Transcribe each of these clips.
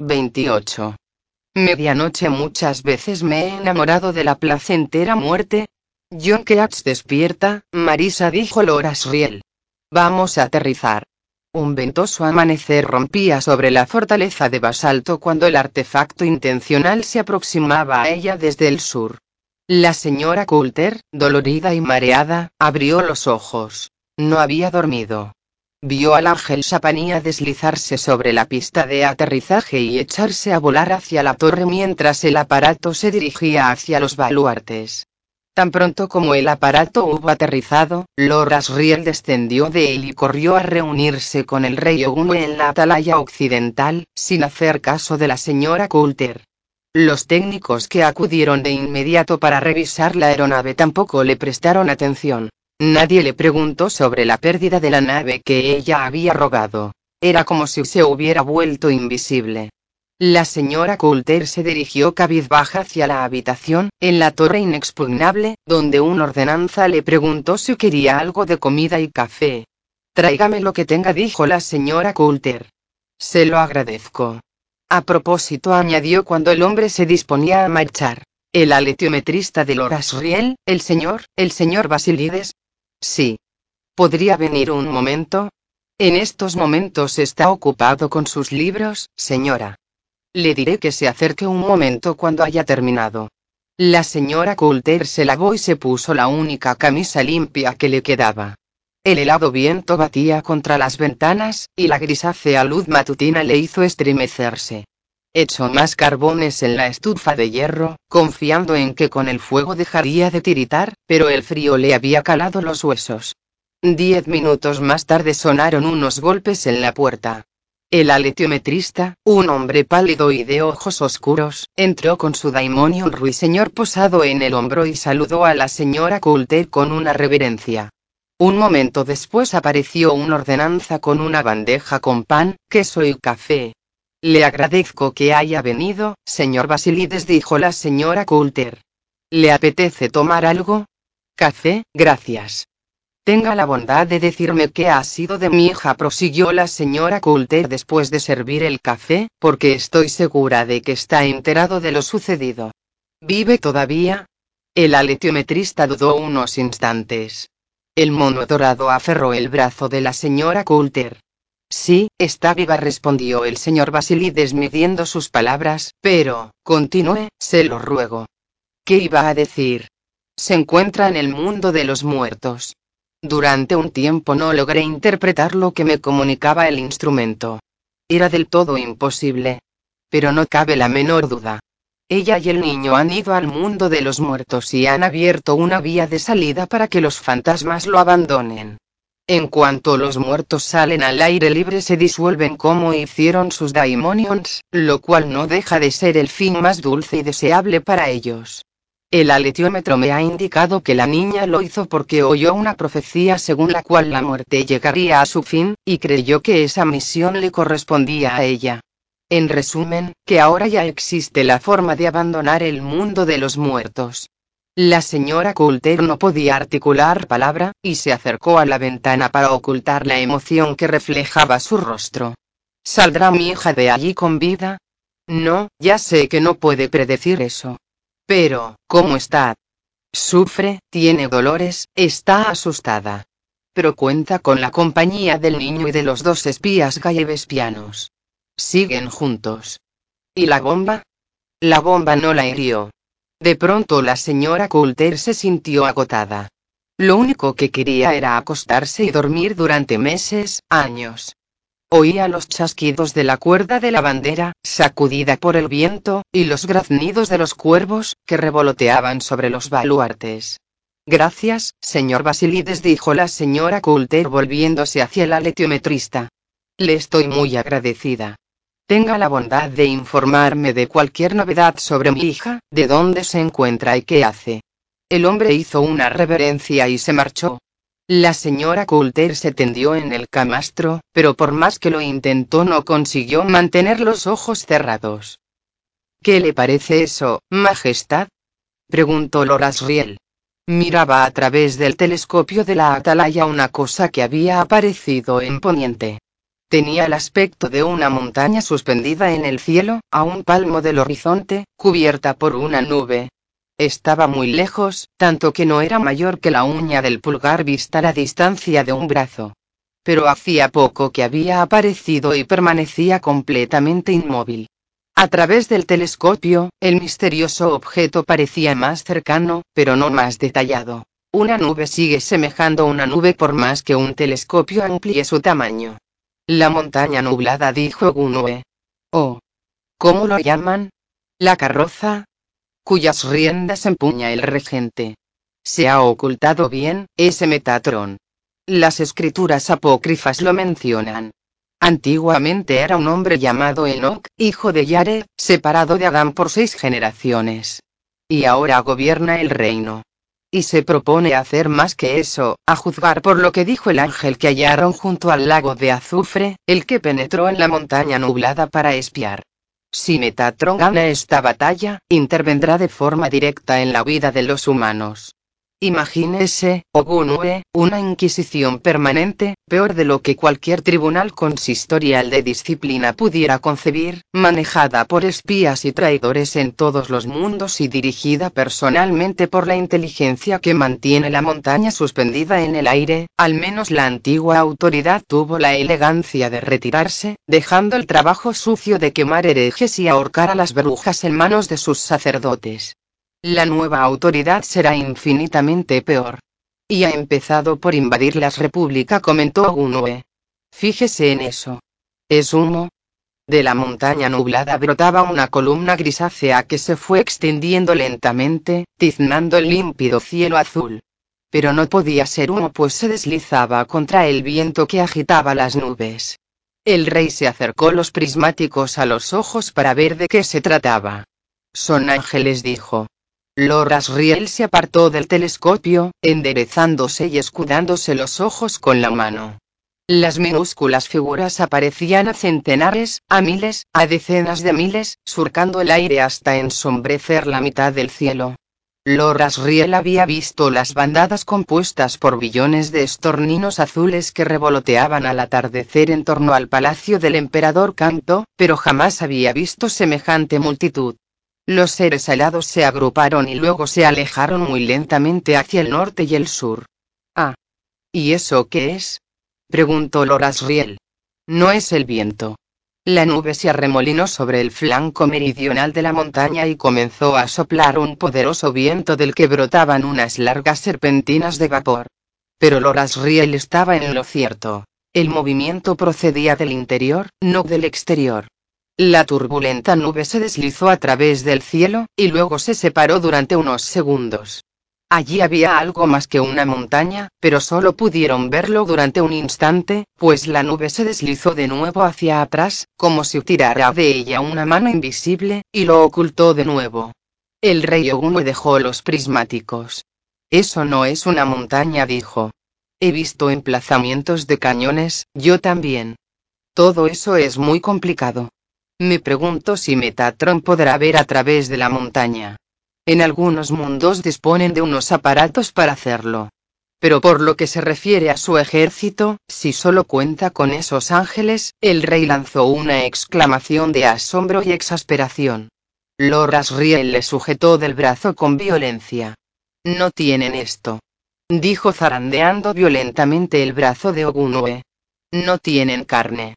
28. Medianoche muchas veces me he enamorado de la placentera muerte. John Keats despierta, Marisa dijo Loras Riel. Vamos a aterrizar. Un ventoso amanecer rompía sobre la fortaleza de basalto cuando el artefacto intencional se aproximaba a ella desde el sur. La señora Coulter, dolorida y mareada, abrió los ojos. No había dormido. Vio al ángel Shapanía deslizarse sobre la pista de aterrizaje y echarse a volar hacia la torre mientras el aparato se dirigía hacia los baluartes. Tan pronto como el aparato hubo aterrizado, Loras Riel descendió de él y corrió a reunirse con el rey Ogun en la atalaya occidental, sin hacer caso de la señora Coulter. Los técnicos que acudieron de inmediato para revisar la aeronave tampoco le prestaron atención. Nadie le preguntó sobre la pérdida de la nave que ella había rogado. Era como si se hubiera vuelto invisible. La señora Coulter se dirigió cabizbaja hacia la habitación, en la torre inexpugnable, donde un ordenanza le preguntó si quería algo de comida y café. Tráigame lo que tenga, dijo la señora Coulter. Se lo agradezco. A propósito, añadió cuando el hombre se disponía a marchar. El aletiometrista de Loras Riel, el señor, el señor Basilides, Sí. ¿Podría venir un momento? En estos momentos está ocupado con sus libros, señora. Le diré que se acerque un momento cuando haya terminado. La señora Coulter se lavó y se puso la única camisa limpia que le quedaba. El helado viento batía contra las ventanas, y la grisácea luz matutina le hizo estremecerse. Echó más carbones en la estufa de hierro, confiando en que con el fuego dejaría de tiritar, pero el frío le había calado los huesos. Diez minutos más tarde sonaron unos golpes en la puerta. El aletiometrista, un hombre pálido y de ojos oscuros, entró con su daimonion ruiseñor posado en el hombro y saludó a la señora Coulter con una reverencia. Un momento después apareció un ordenanza con una bandeja con pan, queso y café, le agradezco que haya venido, señor Basilides, dijo la señora Coulter. ¿Le apetece tomar algo? Café, gracias. Tenga la bondad de decirme qué ha sido de mi hija, prosiguió la señora Coulter después de servir el café, porque estoy segura de que está enterado de lo sucedido. ¿Vive todavía? El aletiometrista dudó unos instantes. El mono dorado aferró el brazo de la señora Coulter. Sí, está viva, respondió el señor Basilides midiendo sus palabras, pero, continúe, se lo ruego. ¿Qué iba a decir? Se encuentra en el mundo de los muertos. Durante un tiempo no logré interpretar lo que me comunicaba el instrumento. Era del todo imposible. Pero no cabe la menor duda. Ella y el niño han ido al mundo de los muertos y han abierto una vía de salida para que los fantasmas lo abandonen. En cuanto los muertos salen al aire libre se disuelven como hicieron sus daimonions, lo cual no deja de ser el fin más dulce y deseable para ellos. El aletiómetro me ha indicado que la niña lo hizo porque oyó una profecía según la cual la muerte llegaría a su fin, y creyó que esa misión le correspondía a ella. En resumen, que ahora ya existe la forma de abandonar el mundo de los muertos. La señora Coulter no podía articular palabra, y se acercó a la ventana para ocultar la emoción que reflejaba su rostro. ¿Saldrá mi hija de allí con vida? No, ya sé que no puede predecir eso. Pero, ¿cómo está? Sufre, tiene dolores, está asustada. Pero cuenta con la compañía del niño y de los dos espías gallevespianos. Siguen juntos. ¿Y la bomba? La bomba no la hirió. De pronto la señora Coulter se sintió agotada. Lo único que quería era acostarse y dormir durante meses, años. Oía los chasquidos de la cuerda de la bandera, sacudida por el viento, y los graznidos de los cuervos, que revoloteaban sobre los baluartes. Gracias, señor Basilides, dijo la señora Coulter volviéndose hacia el aletiometrista. Le estoy muy agradecida. Tenga la bondad de informarme de cualquier novedad sobre mi hija, de dónde se encuentra y qué hace. El hombre hizo una reverencia y se marchó. La señora Coulter se tendió en el camastro, pero por más que lo intentó no consiguió mantener los ojos cerrados. ¿Qué le parece eso, Majestad? preguntó Loras Riel. Miraba a través del telescopio de la atalaya una cosa que había aparecido en poniente. Tenía el aspecto de una montaña suspendida en el cielo, a un palmo del horizonte, cubierta por una nube. Estaba muy lejos, tanto que no era mayor que la uña del pulgar vista a la distancia de un brazo. Pero hacía poco que había aparecido y permanecía completamente inmóvil. A través del telescopio, el misterioso objeto parecía más cercano, pero no más detallado. Una nube sigue semejando una nube por más que un telescopio amplíe su tamaño. La montaña nublada, dijo Gunue. Oh. ¿Cómo lo llaman? La carroza. Cuyas riendas empuña el regente. Se ha ocultado bien, ese Metatron. Las escrituras apócrifas lo mencionan. Antiguamente era un hombre llamado Enoch, hijo de Yare, separado de Adán por seis generaciones. Y ahora gobierna el reino y se propone hacer más que eso, a juzgar por lo que dijo el ángel que hallaron junto al lago de azufre, el que penetró en la montaña nublada para espiar. Si Metatron gana esta batalla, intervendrá de forma directa en la vida de los humanos. Imagínese, Ogunue, una inquisición permanente, peor de lo que cualquier tribunal consistorial de disciplina pudiera concebir, manejada por espías y traidores en todos los mundos y dirigida personalmente por la inteligencia que mantiene la montaña suspendida en el aire, al menos la antigua autoridad tuvo la elegancia de retirarse, dejando el trabajo sucio de quemar herejes y ahorcar a las brujas en manos de sus sacerdotes. La nueva autoridad será infinitamente peor. Y ha empezado por invadir las repúblicas, comentó Gunue. Fíjese en eso. ¿Es humo? De la montaña nublada brotaba una columna grisácea que se fue extendiendo lentamente, tiznando el límpido cielo azul. Pero no podía ser humo pues se deslizaba contra el viento que agitaba las nubes. El rey se acercó los prismáticos a los ojos para ver de qué se trataba. Son ángeles, dijo. Loras Riel se apartó del telescopio, enderezándose y escudándose los ojos con la mano. Las minúsculas figuras aparecían a centenares, a miles, a decenas de miles, surcando el aire hasta ensombrecer la mitad del cielo. Loras Riel había visto las bandadas compuestas por billones de estorninos azules que revoloteaban al atardecer en torno al palacio del emperador Canto, pero jamás había visto semejante multitud. Los seres alados se agruparon y luego se alejaron muy lentamente hacia el norte y el sur. Ah. ¿Y eso qué es? preguntó Lorasriel. No es el viento. La nube se arremolinó sobre el flanco meridional de la montaña y comenzó a soplar un poderoso viento del que brotaban unas largas serpentinas de vapor. Pero Lorasriel estaba en lo cierto. El movimiento procedía del interior, no del exterior. La turbulenta nube se deslizó a través del cielo, y luego se separó durante unos segundos. Allí había algo más que una montaña, pero solo pudieron verlo durante un instante, pues la nube se deslizó de nuevo hacia atrás, como si tirara de ella una mano invisible, y lo ocultó de nuevo. El rey Ogume dejó los prismáticos. Eso no es una montaña, dijo. He visto emplazamientos de cañones, yo también. Todo eso es muy complicado. Me pregunto si Metatron podrá ver a través de la montaña. En algunos mundos disponen de unos aparatos para hacerlo. Pero por lo que se refiere a su ejército, si solo cuenta con esos ángeles, el rey lanzó una exclamación de asombro y exasperación. Loras Riel le sujetó del brazo con violencia. No tienen esto. Dijo zarandeando violentamente el brazo de Ogunue. No tienen carne.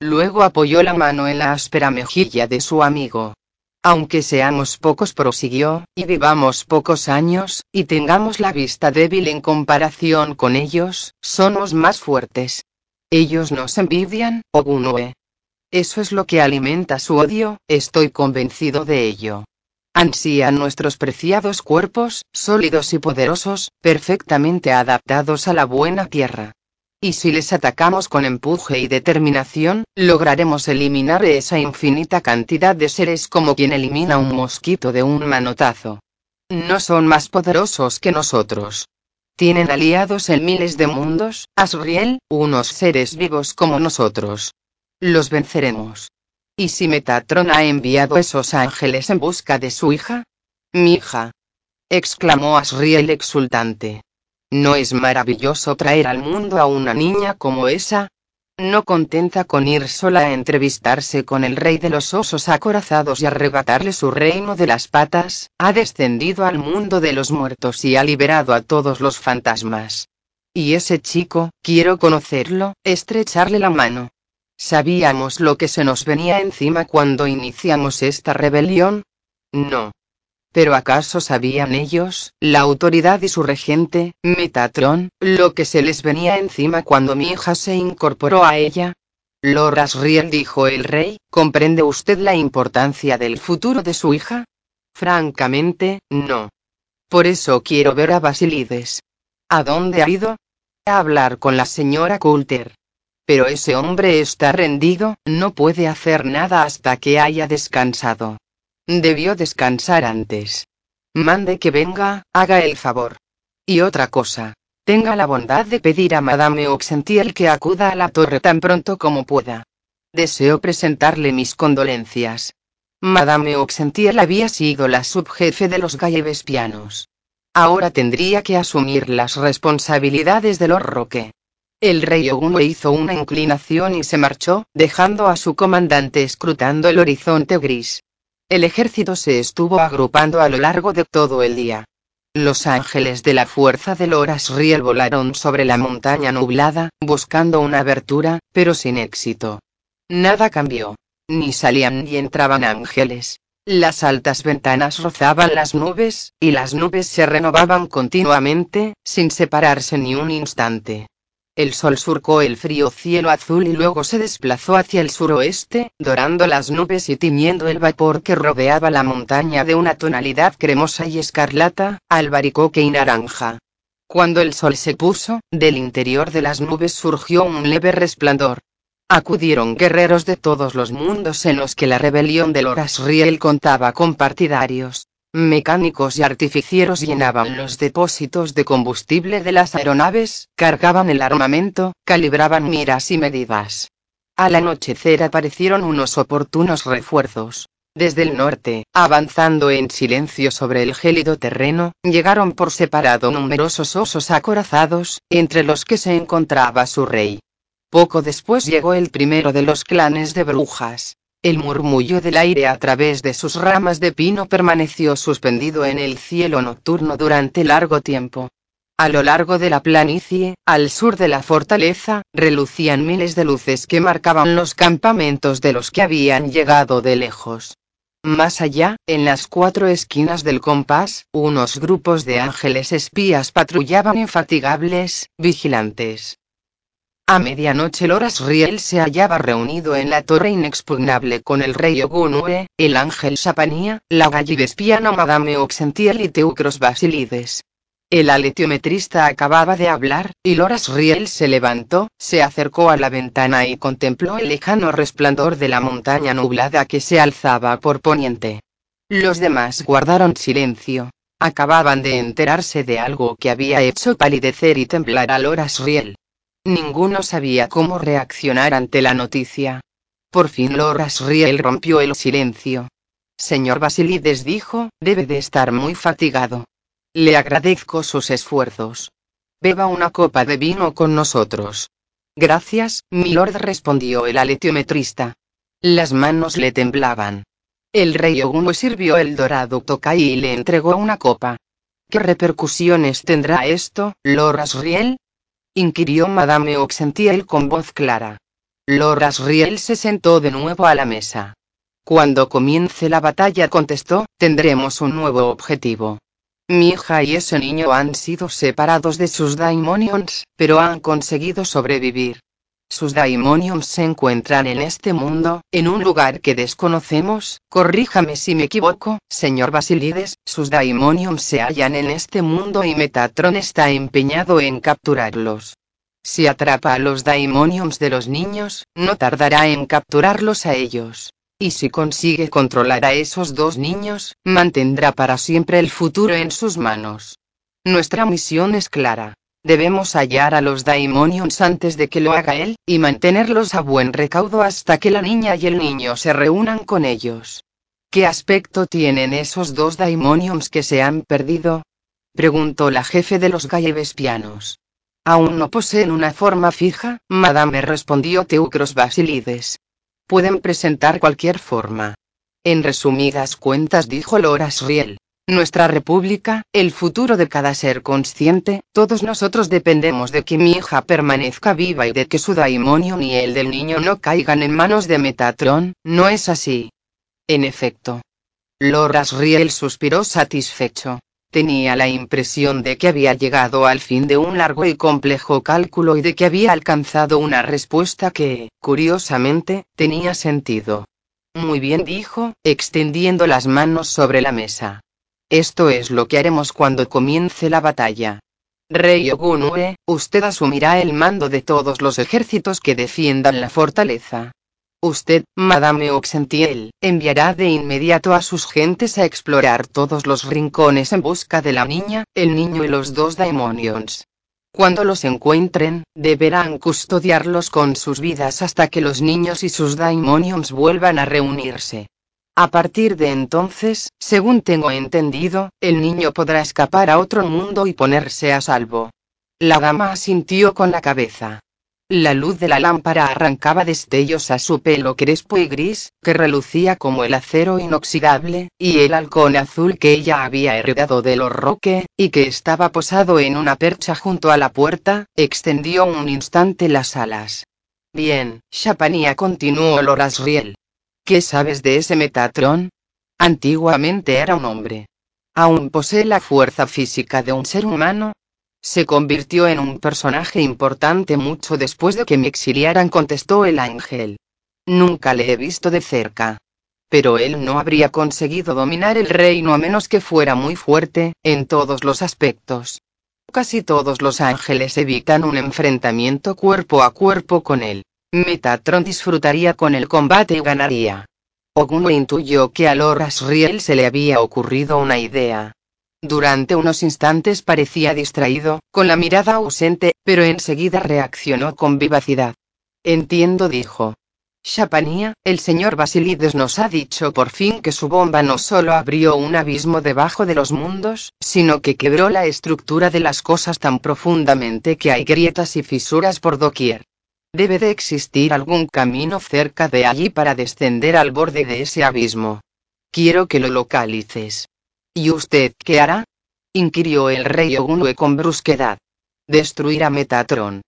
Luego apoyó la mano en la áspera mejilla de su amigo. Aunque seamos pocos, prosiguió, y vivamos pocos años, y tengamos la vista débil en comparación con ellos, somos más fuertes. Ellos nos envidian, Ogunue. Eso es lo que alimenta su odio, estoy convencido de ello. Ansían nuestros preciados cuerpos, sólidos y poderosos, perfectamente adaptados a la buena tierra. Y si les atacamos con empuje y determinación, lograremos eliminar esa infinita cantidad de seres como quien elimina un mosquito de un manotazo. No son más poderosos que nosotros. Tienen aliados en miles de mundos, Asriel, unos seres vivos como nosotros. Los venceremos. ¿Y si Metatron ha enviado esos ángeles en busca de su hija? Mi hija. exclamó Asriel exultante. ¿No es maravilloso traer al mundo a una niña como esa? no contenta con ir sola a entrevistarse con el rey de los osos acorazados y arrebatarle su reino de las patas, ha descendido al mundo de los muertos y ha liberado a todos los fantasmas. Y ese chico, quiero conocerlo, estrecharle la mano. ¿Sabíamos lo que se nos venía encima cuando iniciamos esta rebelión? No. Pero ¿acaso sabían ellos, la autoridad y su regente, Metatron, lo que se les venía encima cuando mi hija se incorporó a ella? Lord Asriel dijo el rey, ¿comprende usted la importancia del futuro de su hija? Francamente, no. Por eso quiero ver a Basilides. ¿A dónde ha ido? A hablar con la señora Coulter. Pero ese hombre está rendido, no puede hacer nada hasta que haya descansado. Debió descansar antes. Mande que venga, haga el favor. Y otra cosa. Tenga la bondad de pedir a Madame Oxentiel que acuda a la torre tan pronto como pueda. Deseo presentarle mis condolencias. Madame Oxentiel había sido la subjefe de los Gallevespianos. Ahora tendría que asumir las responsabilidades de Lord Roque. El rey Oguno hizo una inclinación y se marchó, dejando a su comandante escrutando el horizonte gris. El ejército se estuvo agrupando a lo largo de todo el día. Los ángeles de la fuerza de Loras Riel volaron sobre la montaña nublada, buscando una abertura, pero sin éxito. Nada cambió. Ni salían ni entraban ángeles. Las altas ventanas rozaban las nubes, y las nubes se renovaban continuamente, sin separarse ni un instante. El sol surcó el frío cielo azul y luego se desplazó hacia el suroeste, dorando las nubes y tiñendo el vapor que rodeaba la montaña de una tonalidad cremosa y escarlata, albaricoque y naranja. Cuando el sol se puso, del interior de las nubes surgió un leve resplandor. Acudieron guerreros de todos los mundos en los que la rebelión de Loras Riel contaba con partidarios. Mecánicos y artificieros llenaban los depósitos de combustible de las aeronaves, cargaban el armamento, calibraban miras y medidas. Al anochecer aparecieron unos oportunos refuerzos. Desde el norte, avanzando en silencio sobre el gélido terreno, llegaron por separado numerosos osos acorazados, entre los que se encontraba su rey. Poco después llegó el primero de los clanes de brujas. El murmullo del aire a través de sus ramas de pino permaneció suspendido en el cielo nocturno durante largo tiempo. A lo largo de la planicie, al sur de la fortaleza, relucían miles de luces que marcaban los campamentos de los que habían llegado de lejos. Más allá, en las cuatro esquinas del compás, unos grupos de ángeles espías patrullaban infatigables, vigilantes. A medianoche Loras Riel se hallaba reunido en la torre inexpugnable con el rey Ogunue, el ángel Sapanía, la gallivespiana Madame Oxentiel y Teucros Basilides. El aletiometrista acababa de hablar, y Loras Riel se levantó, se acercó a la ventana y contempló el lejano resplandor de la montaña nublada que se alzaba por poniente. Los demás guardaron silencio. Acababan de enterarse de algo que había hecho palidecer y temblar a Loras Riel. Ninguno sabía cómo reaccionar ante la noticia. Por fin Loras Riel rompió el silencio. Señor Basilides dijo, debe de estar muy fatigado. Le agradezco sus esfuerzos. Beba una copa de vino con nosotros. Gracias, milord respondió el aletiometrista. Las manos le temblaban. El rey Oguno sirvió el dorado Tokai y le entregó una copa. ¿Qué repercusiones tendrá esto, Loras Riel? Inquirió Madame Oxentiel con voz clara. Loras Riel se sentó de nuevo a la mesa. Cuando comience la batalla contestó, tendremos un nuevo objetivo. Mi hija y ese niño han sido separados de sus daimonions, pero han conseguido sobrevivir. Sus daimonions se encuentran en este mundo, en un lugar que desconocemos, corríjame si me equivoco, señor Basilides, sus daimonions se hallan en este mundo y Metatron está empeñado en capturarlos. Si atrapa a los daimonions de los niños, no tardará en capturarlos a ellos. Y si consigue controlar a esos dos niños, mantendrá para siempre el futuro en sus manos. Nuestra misión es clara. Debemos hallar a los daimonions antes de que lo haga él, y mantenerlos a buen recaudo hasta que la niña y el niño se reúnan con ellos. ¿Qué aspecto tienen esos dos daimonions que se han perdido? preguntó la jefe de los gallevespianos. Aún no poseen una forma fija, madame respondió Teucros Basilides. Pueden presentar cualquier forma. En resumidas cuentas dijo Loras Riel. Nuestra república, el futuro de cada ser consciente, todos nosotros dependemos de que mi hija permanezca viva y de que su daimonio ni el del niño no caigan en manos de Metatron, ¿no es así? En efecto. Loras Riel suspiró satisfecho. Tenía la impresión de que había llegado al fin de un largo y complejo cálculo y de que había alcanzado una respuesta que, curiosamente, tenía sentido. Muy bien dijo, extendiendo las manos sobre la mesa. Esto es lo que haremos cuando comience la batalla. Rey Ogunue, usted asumirá el mando de todos los ejércitos que defiendan la fortaleza. Usted, Madame Oxentiel, enviará de inmediato a sus gentes a explorar todos los rincones en busca de la niña, el niño y los dos Daimonions. Cuando los encuentren, deberán custodiarlos con sus vidas hasta que los niños y sus Daimonions vuelvan a reunirse. A partir de entonces, según tengo entendido, el niño podrá escapar a otro mundo y ponerse a salvo. La dama asintió con la cabeza. La luz de la lámpara arrancaba destellos a su pelo crespo y gris, que relucía como el acero inoxidable, y el halcón azul que ella había heredado de los Roque, y que estaba posado en una percha junto a la puerta, extendió un instante las alas. Bien, Chapanía continuó Lorasriel. ¿Qué sabes de ese Metatron? Antiguamente era un hombre. ¿Aún posee la fuerza física de un ser humano? Se convirtió en un personaje importante mucho después de que me exiliaran, contestó el ángel. Nunca le he visto de cerca. Pero él no habría conseguido dominar el reino a menos que fuera muy fuerte, en todos los aspectos. Casi todos los ángeles evitan un enfrentamiento cuerpo a cuerpo con él. Metatron disfrutaría con el combate y ganaría. Ogun intuyó que a Loras Riel se le había ocurrido una idea. Durante unos instantes parecía distraído, con la mirada ausente, pero enseguida reaccionó con vivacidad. Entiendo, dijo. Chapanía, el señor Basilides nos ha dicho por fin que su bomba no solo abrió un abismo debajo de los mundos, sino que quebró la estructura de las cosas tan profundamente que hay grietas y fisuras por doquier. Debe de existir algún camino cerca de allí para descender al borde de ese abismo. Quiero que lo localices. ¿Y usted qué hará? inquirió el rey Ogunue con brusquedad. Destruir a Metatron.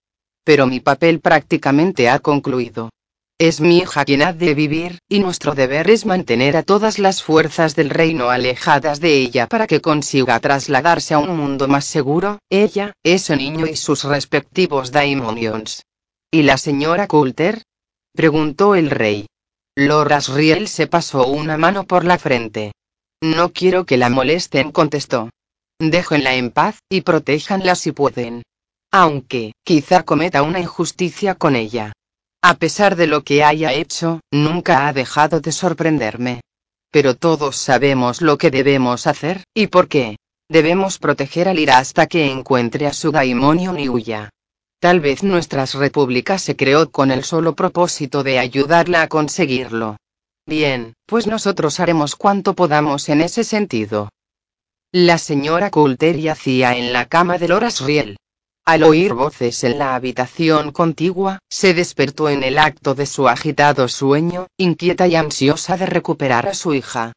Pero mi papel prácticamente ha concluido. Es mi hija quien ha de vivir, y nuestro deber es mantener a todas las fuerzas del reino alejadas de ella para que consiga trasladarse a un mundo más seguro, ella, ese niño y sus respectivos daimonions. ¿Y la señora Coulter? preguntó el rey. Loras Riel se pasó una mano por la frente. No quiero que la molesten, contestó. Déjenla en paz, y protéjanla si pueden. Aunque, quizá cometa una injusticia con ella. A pesar de lo que haya hecho, nunca ha dejado de sorprenderme. Pero todos sabemos lo que debemos hacer, y por qué. Debemos proteger a Lira hasta que encuentre a su daimonio y huya. Tal vez nuestras repúblicas se creó con el solo propósito de ayudarla a conseguirlo. Bien, pues nosotros haremos cuanto podamos en ese sentido. La señora Coulter yacía en la cama de Loras Riel. Al oír voces en la habitación contigua, se despertó en el acto de su agitado sueño, inquieta y ansiosa de recuperar a su hija.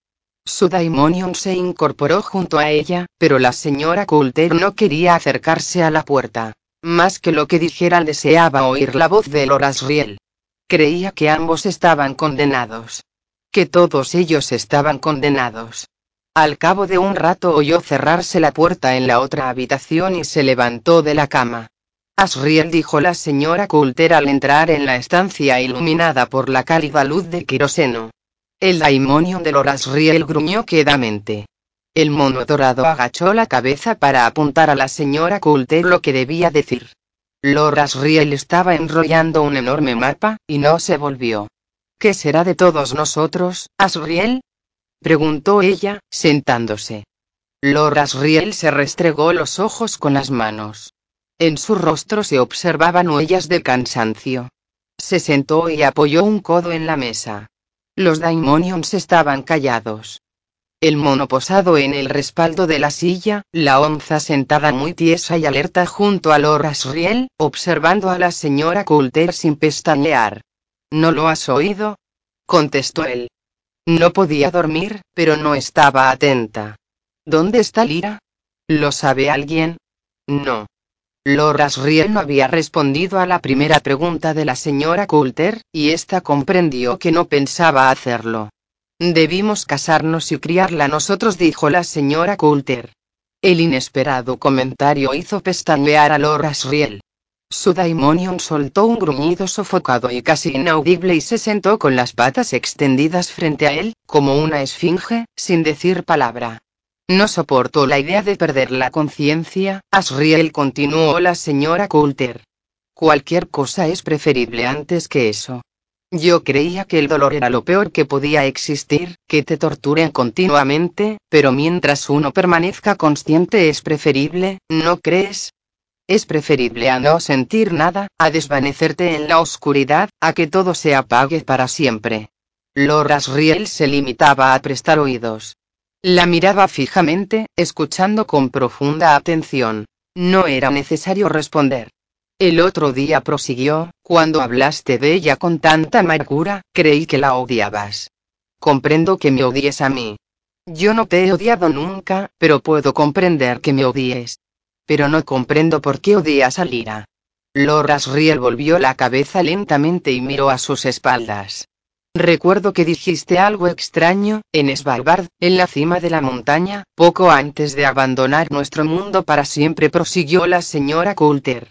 Su daimonion se incorporó junto a ella, pero la señora Coulter no quería acercarse a la puerta. Más que lo que dijera deseaba oír la voz de Loras Riel. Creía que ambos estaban condenados que todos ellos estaban condenados. Al cabo de un rato oyó cerrarse la puerta en la otra habitación y se levantó de la cama. Asriel dijo la señora Coulter al entrar en la estancia iluminada por la cálida luz de queroseno. El daimonion de Asriel gruñó quedamente. El mono dorado agachó la cabeza para apuntar a la señora Coulter lo que debía decir. Asriel estaba enrollando un enorme mapa, y no se volvió. ¿Qué será de todos nosotros, Asriel? preguntó ella, sentándose. Lord Asriel se restregó los ojos con las manos. En su rostro se observaban huellas de cansancio. Se sentó y apoyó un codo en la mesa. Los Daimonions estaban callados. El mono posado en el respaldo de la silla, la onza sentada muy tiesa y alerta junto a Loras Riel, observando a la señora Coulter sin pestañear. ¿No lo has oído? contestó él. No podía dormir, pero no estaba atenta. ¿Dónde está Lira? ¿Lo sabe alguien? No. Loras Riel no había respondido a la primera pregunta de la señora Coulter, y ésta comprendió que no pensaba hacerlo. Debimos casarnos y criarla nosotros, dijo la señora Coulter. El inesperado comentario hizo pestañear a Loras Riel. Su daimonion soltó un gruñido sofocado y casi inaudible y se sentó con las patas extendidas frente a él, como una esfinge, sin decir palabra. No soportó la idea de perder la conciencia, Asriel continuó la señora Coulter. Cualquier cosa es preferible antes que eso. Yo creía que el dolor era lo peor que podía existir, que te torturen continuamente, pero mientras uno permanezca consciente es preferible, ¿no crees? Es preferible a no sentir nada, a desvanecerte en la oscuridad, a que todo se apague para siempre. Loras Riel se limitaba a prestar oídos. La miraba fijamente, escuchando con profunda atención. No era necesario responder. El otro día prosiguió, cuando hablaste de ella con tanta amargura, creí que la odiabas. Comprendo que me odies a mí. Yo no te he odiado nunca, pero puedo comprender que me odies. Pero no comprendo por qué odias a Lira. Loras Riel volvió la cabeza lentamente y miró a sus espaldas. Recuerdo que dijiste algo extraño, en Svalbard, en la cima de la montaña, poco antes de abandonar nuestro mundo para siempre, prosiguió la señora Coulter.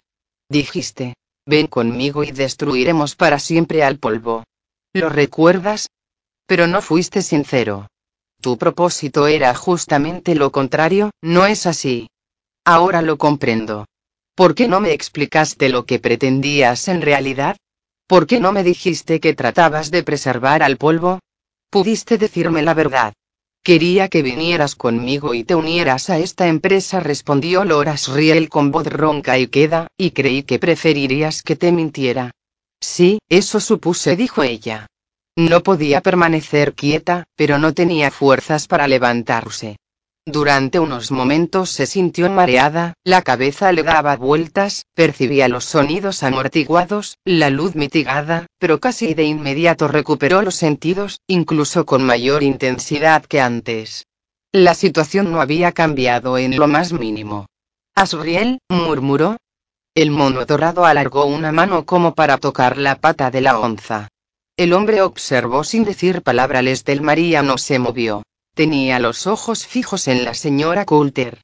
Dijiste, ven conmigo y destruiremos para siempre al polvo. ¿Lo recuerdas? Pero no fuiste sincero. Tu propósito era justamente lo contrario, ¿no es así? Ahora lo comprendo. ¿Por qué no me explicaste lo que pretendías en realidad? ¿Por qué no me dijiste que tratabas de preservar al polvo? Pudiste decirme la verdad. Quería que vinieras conmigo y te unieras a esta empresa, respondió Loras Riel con voz ronca y queda, y creí que preferirías que te mintiera. Sí, eso supuse, dijo ella. No podía permanecer quieta, pero no tenía fuerzas para levantarse. Durante unos momentos se sintió mareada, la cabeza le daba vueltas, percibía los sonidos amortiguados, la luz mitigada, pero casi de inmediato recuperó los sentidos, incluso con mayor intensidad que antes. La situación no había cambiado en lo más mínimo. Asriel, murmuró. El mono dorado alargó una mano como para tocar la pata de la onza. El hombre observó sin decir palabra. del María no se movió. Tenía los ojos fijos en la señora Coulter.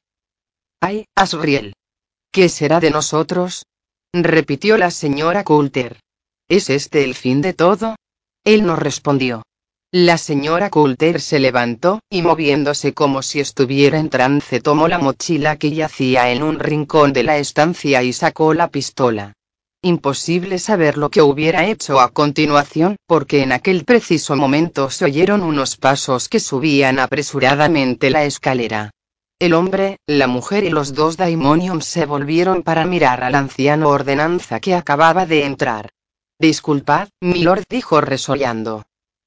¡Ay, Asriel! ¿Qué será de nosotros? repitió la señora Coulter. ¿Es este el fin de todo? Él no respondió. La señora Coulter se levantó, y moviéndose como si estuviera en trance tomó la mochila que yacía en un rincón de la estancia y sacó la pistola. Imposible saber lo que hubiera hecho a continuación, porque en aquel preciso momento se oyeron unos pasos que subían apresuradamente la escalera. El hombre, la mujer y los dos daimonions se volvieron para mirar al anciano ordenanza que acababa de entrar. Disculpad, milord dijo resollando.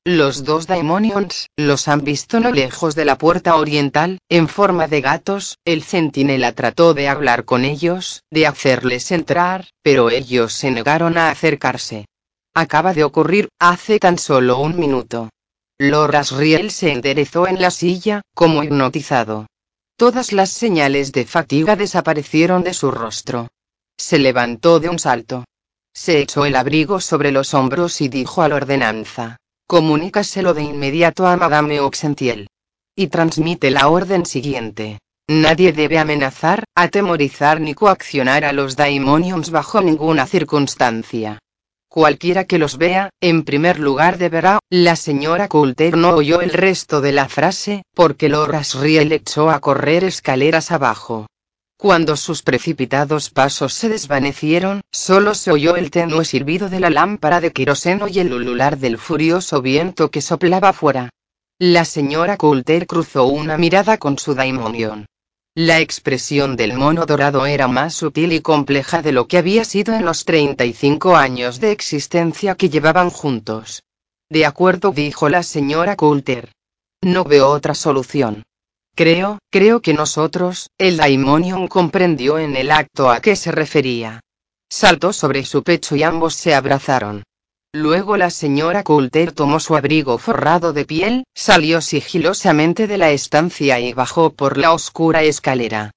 Los dos daimonions, los han visto no lejos de la puerta oriental, en forma de gatos, el centinela trató de hablar con ellos, de hacerles entrar, pero ellos se negaron a acercarse. Acaba de ocurrir, hace tan solo un minuto. Loras Riel se enderezó en la silla, como hipnotizado. Todas las señales de fatiga desaparecieron de su rostro. Se levantó de un salto. Se echó el abrigo sobre los hombros y dijo a la ordenanza. Comunícaselo de inmediato a Madame Oxentiel. Y transmite la orden siguiente. Nadie debe amenazar, atemorizar ni coaccionar a los daimonions bajo ninguna circunstancia. Cualquiera que los vea, en primer lugar deberá, la señora Coulter no oyó el resto de la frase, porque Loras Riel echó a correr escaleras abajo. Cuando sus precipitados pasos se desvanecieron, solo se oyó el tenue silbido de la lámpara de queroseno y el ulular del furioso viento que soplaba fuera. La señora Coulter cruzó una mirada con su daimonion. La expresión del mono dorado era más sutil y compleja de lo que había sido en los 35 años de existencia que llevaban juntos. De acuerdo, dijo la señora Coulter. No veo otra solución. Creo, creo que nosotros, el Daimonion comprendió en el acto a qué se refería. Saltó sobre su pecho y ambos se abrazaron. Luego la señora Coulter tomó su abrigo forrado de piel, salió sigilosamente de la estancia y bajó por la oscura escalera.